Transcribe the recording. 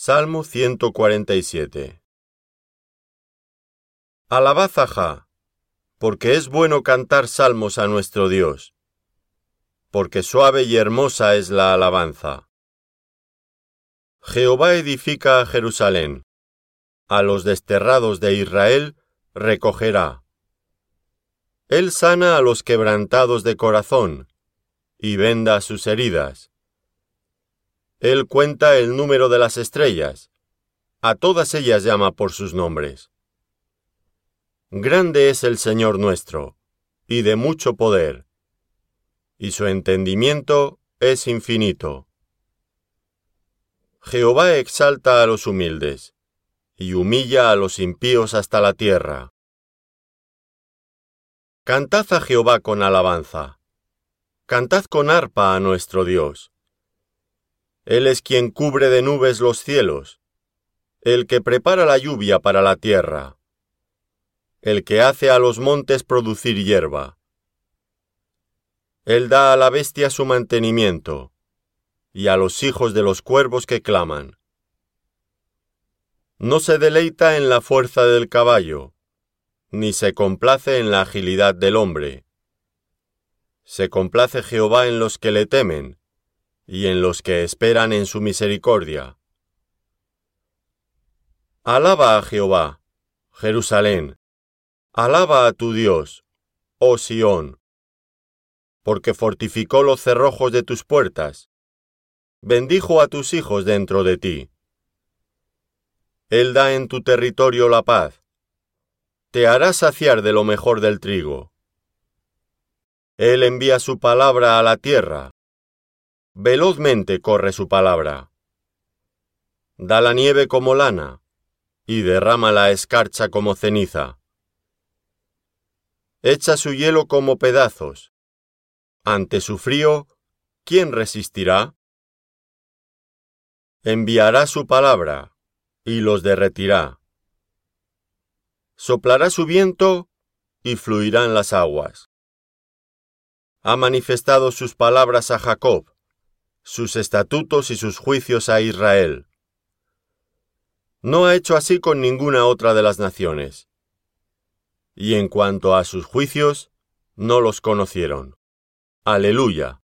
Salmo 147 Alabad Jah, porque es bueno cantar salmos a nuestro Dios, porque suave y hermosa es la alabanza. Jehová edifica a Jerusalén, a los desterrados de Israel recogerá. Él sana a los quebrantados de corazón, y venda sus heridas. Él cuenta el número de las estrellas, a todas ellas llama por sus nombres. Grande es el Señor nuestro, y de mucho poder, y su entendimiento es infinito. Jehová exalta a los humildes, y humilla a los impíos hasta la tierra. Cantad a Jehová con alabanza. Cantad con arpa a nuestro Dios. Él es quien cubre de nubes los cielos, el que prepara la lluvia para la tierra, el que hace a los montes producir hierba. Él da a la bestia su mantenimiento, y a los hijos de los cuervos que claman. No se deleita en la fuerza del caballo, ni se complace en la agilidad del hombre. Se complace Jehová en los que le temen, y en los que esperan en su misericordia. Alaba a Jehová, Jerusalén, alaba a tu Dios, oh Sión, porque fortificó los cerrojos de tus puertas, bendijo a tus hijos dentro de ti. Él da en tu territorio la paz, te hará saciar de lo mejor del trigo. Él envía su palabra a la tierra. Velozmente corre su palabra. Da la nieve como lana, y derrama la escarcha como ceniza. Echa su hielo como pedazos. Ante su frío, ¿quién resistirá? Enviará su palabra, y los derretirá soplará su viento y fluirán las aguas. Ha manifestado sus palabras a Jacob, sus estatutos y sus juicios a Israel. No ha hecho así con ninguna otra de las naciones. Y en cuanto a sus juicios, no los conocieron. Aleluya.